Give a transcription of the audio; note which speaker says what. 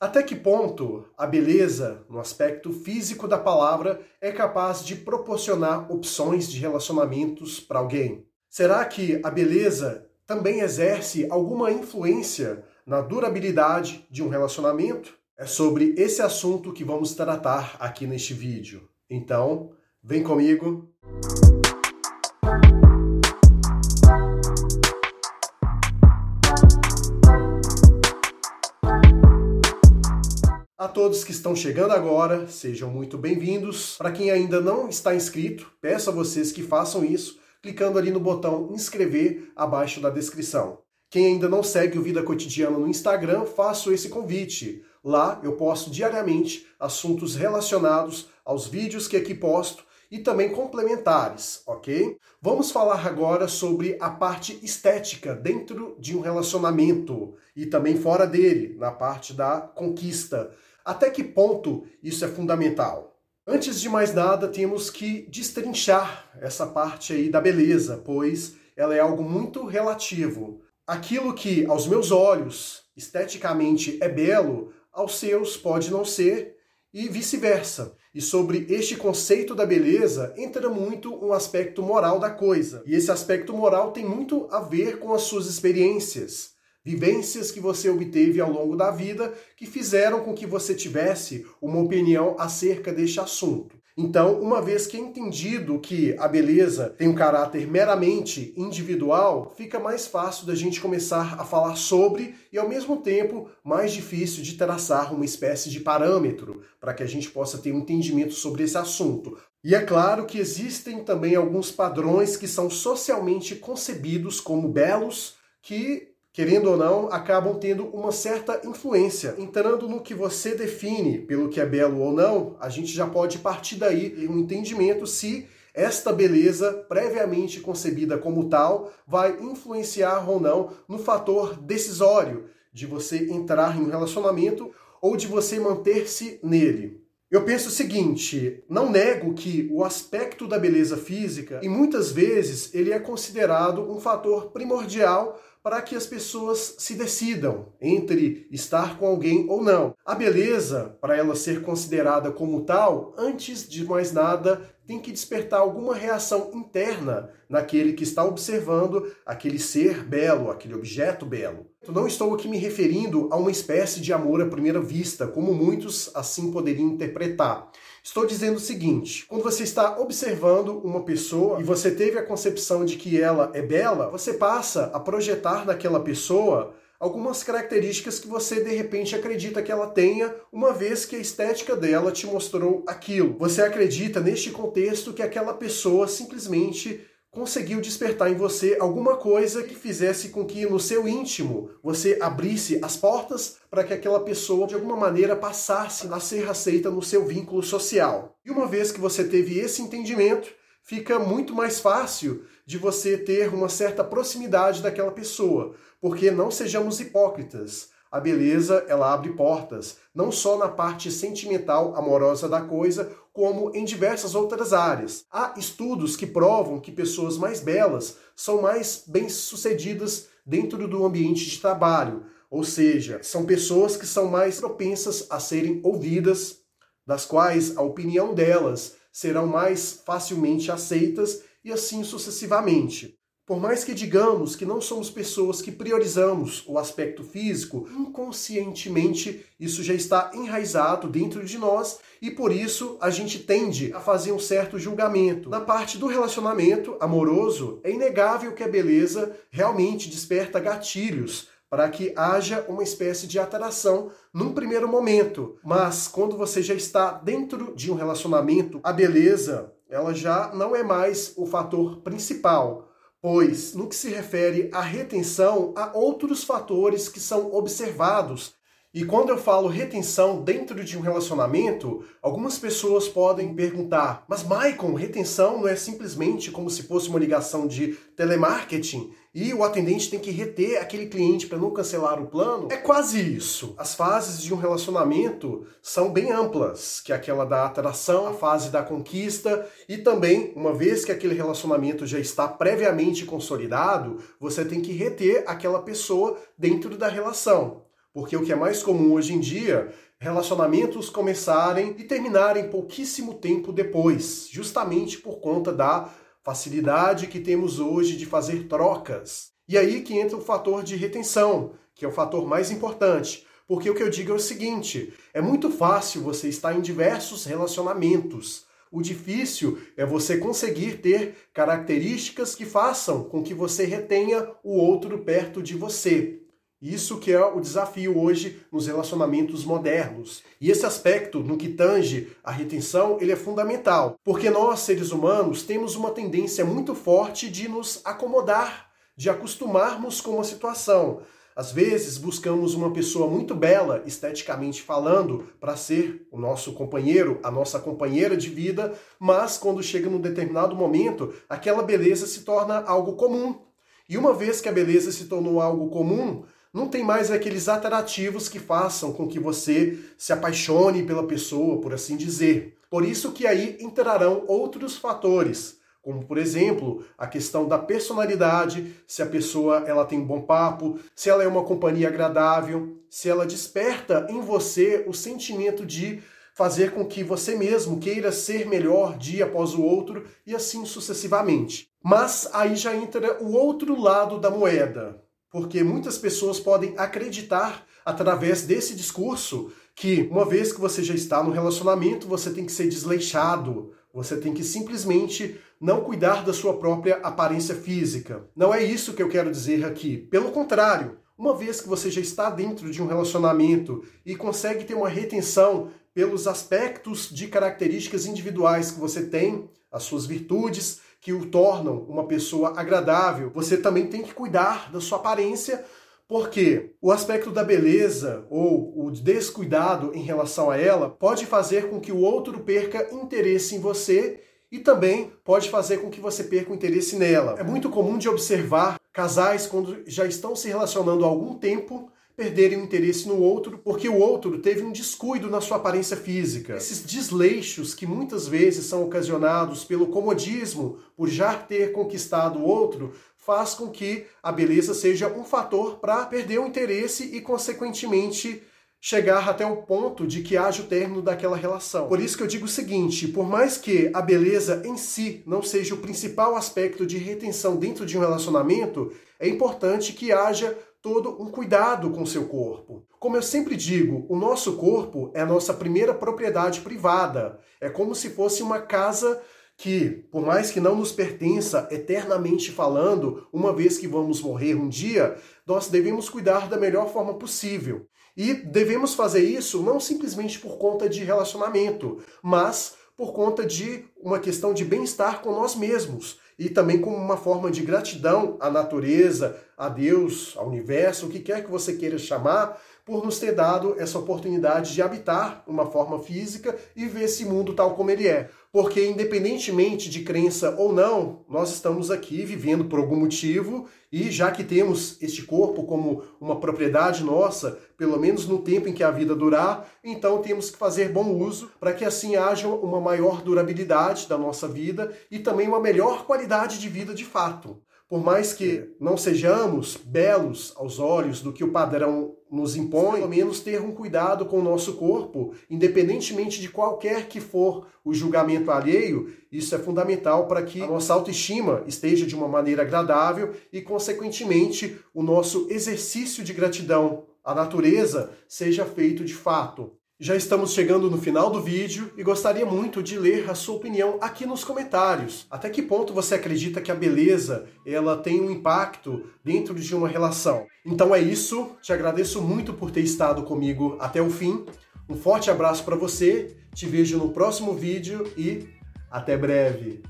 Speaker 1: Até que ponto a beleza, no aspecto físico da palavra, é capaz de proporcionar opções de relacionamentos para alguém? Será que a beleza também exerce alguma influência na durabilidade de um relacionamento? É sobre esse assunto que vamos tratar aqui neste vídeo. Então, vem comigo. A todos que estão chegando agora, sejam muito bem-vindos. Para quem ainda não está inscrito, peço a vocês que façam isso clicando ali no botão inscrever abaixo da descrição. Quem ainda não segue o Vida Cotidiana no Instagram, faço esse convite. Lá eu posto diariamente assuntos relacionados aos vídeos que aqui posto e também complementares, ok? Vamos falar agora sobre a parte estética dentro de um relacionamento e também fora dele, na parte da conquista. Até que ponto isso é fundamental? Antes de mais nada, temos que destrinchar essa parte aí da beleza, pois ela é algo muito relativo. Aquilo que aos meus olhos esteticamente é belo, aos seus pode não ser, e vice-versa. E sobre este conceito da beleza entra muito um aspecto moral da coisa. E esse aspecto moral tem muito a ver com as suas experiências vivências que você obteve ao longo da vida que fizeram com que você tivesse uma opinião acerca deste assunto. Então, uma vez que é entendido que a beleza tem um caráter meramente individual, fica mais fácil da gente começar a falar sobre e, ao mesmo tempo, mais difícil de traçar uma espécie de parâmetro para que a gente possa ter um entendimento sobre esse assunto. E é claro que existem também alguns padrões que são socialmente concebidos como belos que querendo ou não, acabam tendo uma certa influência. Entrando no que você define pelo que é belo ou não, a gente já pode partir daí um entendimento se esta beleza, previamente concebida como tal, vai influenciar ou não no fator decisório de você entrar em um relacionamento ou de você manter-se nele. Eu penso o seguinte, não nego que o aspecto da beleza física, e muitas vezes ele é considerado um fator primordial para que as pessoas se decidam entre estar com alguém ou não. A beleza, para ela ser considerada como tal, antes de mais nada, tem que despertar alguma reação interna naquele que está observando aquele ser belo, aquele objeto belo. Eu não estou aqui me referindo a uma espécie de amor à primeira vista, como muitos assim poderiam interpretar. Estou dizendo o seguinte: quando você está observando uma pessoa e você teve a concepção de que ela é bela, você passa a projetar naquela pessoa algumas características que você de repente acredita que ela tenha, uma vez que a estética dela te mostrou aquilo. Você acredita neste contexto que aquela pessoa simplesmente conseguiu despertar em você alguma coisa que fizesse com que no seu íntimo você abrisse as portas para que aquela pessoa de alguma maneira passasse a ser aceita no seu vínculo social. E uma vez que você teve esse entendimento, fica muito mais fácil de você ter uma certa proximidade daquela pessoa, porque não sejamos hipócritas. A beleza, ela abre portas, não só na parte sentimental, amorosa da coisa, como em diversas outras áreas. Há estudos que provam que pessoas mais belas são mais bem-sucedidas dentro do ambiente de trabalho, ou seja, são pessoas que são mais propensas a serem ouvidas, das quais a opinião delas serão mais facilmente aceitas e assim sucessivamente. Por mais que digamos que não somos pessoas que priorizamos o aspecto físico, inconscientemente isso já está enraizado dentro de nós e por isso a gente tende a fazer um certo julgamento. Na parte do relacionamento amoroso, é inegável que a beleza realmente desperta gatilhos para que haja uma espécie de atração num primeiro momento. Mas quando você já está dentro de um relacionamento, a beleza, ela já não é mais o fator principal pois, no que se refere à retenção, há outros fatores que são observados. E quando eu falo retenção dentro de um relacionamento, algumas pessoas podem perguntar: mas Maicon, retenção não é simplesmente como se fosse uma ligação de telemarketing e o atendente tem que reter aquele cliente para não cancelar o plano, é quase isso. As fases de um relacionamento são bem amplas, que é aquela da atração, a fase da conquista e também, uma vez que aquele relacionamento já está previamente consolidado, você tem que reter aquela pessoa dentro da relação. Porque o que é mais comum hoje em dia, relacionamentos começarem e terminarem pouquíssimo tempo depois, justamente por conta da facilidade que temos hoje de fazer trocas. E aí que entra o fator de retenção, que é o fator mais importante. Porque o que eu digo é o seguinte: é muito fácil você estar em diversos relacionamentos. O difícil é você conseguir ter características que façam com que você retenha o outro perto de você. Isso que é o desafio hoje nos relacionamentos modernos. E esse aspecto, no que tange a retenção, ele é fundamental, porque nós, seres humanos, temos uma tendência muito forte de nos acomodar, de acostumarmos com uma situação. Às vezes buscamos uma pessoa muito bela, esteticamente falando, para ser o nosso companheiro, a nossa companheira de vida, mas quando chega num determinado momento, aquela beleza se torna algo comum. E uma vez que a beleza se tornou algo comum, não tem mais aqueles atrativos que façam com que você se apaixone pela pessoa, por assim dizer. Por isso que aí entrarão outros fatores como por exemplo a questão da personalidade, se a pessoa ela tem um bom papo, se ela é uma companhia agradável, se ela desperta em você o sentimento de fazer com que você mesmo queira ser melhor dia após o outro e assim sucessivamente. Mas aí já entra o outro lado da moeda, porque muitas pessoas podem acreditar através desse discurso que uma vez que você já está no relacionamento, você tem que ser desleixado, você tem que simplesmente não cuidar da sua própria aparência física. Não é isso que eu quero dizer aqui. Pelo contrário, uma vez que você já está dentro de um relacionamento e consegue ter uma retenção pelos aspectos de características individuais que você tem, as suas virtudes que o tornam uma pessoa agradável, você também tem que cuidar da sua aparência porque o aspecto da beleza ou o descuidado em relação a ela pode fazer com que o outro perca interesse em você e também pode fazer com que você perca o interesse nela. É muito comum de observar casais quando já estão se relacionando há algum tempo perderem o interesse no outro porque o outro teve um descuido na sua aparência física. Esses desleixos que muitas vezes são ocasionados pelo comodismo, por já ter conquistado o outro, faz com que a beleza seja um fator para perder o interesse e, consequentemente, chegar até o ponto de que haja o término daquela relação. Por isso que eu digo o seguinte: por mais que a beleza em si não seja o principal aspecto de retenção dentro de um relacionamento, é importante que haja todo um cuidado com seu corpo. Como eu sempre digo, o nosso corpo é a nossa primeira propriedade privada. É como se fosse uma casa que, por mais que não nos pertença eternamente falando, uma vez que vamos morrer um dia, nós devemos cuidar da melhor forma possível. E devemos fazer isso não simplesmente por conta de relacionamento, mas por conta de uma questão de bem-estar com nós mesmos e também como uma forma de gratidão à natureza, a Deus, ao universo, o que quer que você queira chamar, por nos ter dado essa oportunidade de habitar uma forma física e ver esse mundo tal como ele é. Porque, independentemente de crença ou não, nós estamos aqui vivendo por algum motivo e, já que temos este corpo como uma propriedade nossa, pelo menos no tempo em que a vida durar, então temos que fazer bom uso para que assim haja uma maior durabilidade da nossa vida e também uma melhor qualidade de vida de fato. Por mais que não sejamos belos aos olhos do que o padrão nos impõe, pelo menos ter um cuidado com o nosso corpo, independentemente de qualquer que for o julgamento alheio, isso é fundamental para que a nossa autoestima esteja de uma maneira agradável e, consequentemente, o nosso exercício de gratidão à natureza seja feito de fato. Já estamos chegando no final do vídeo e gostaria muito de ler a sua opinião aqui nos comentários. Até que ponto você acredita que a beleza ela tem um impacto dentro de uma relação? Então é isso. Te agradeço muito por ter estado comigo até o fim. Um forte abraço para você. Te vejo no próximo vídeo e até breve.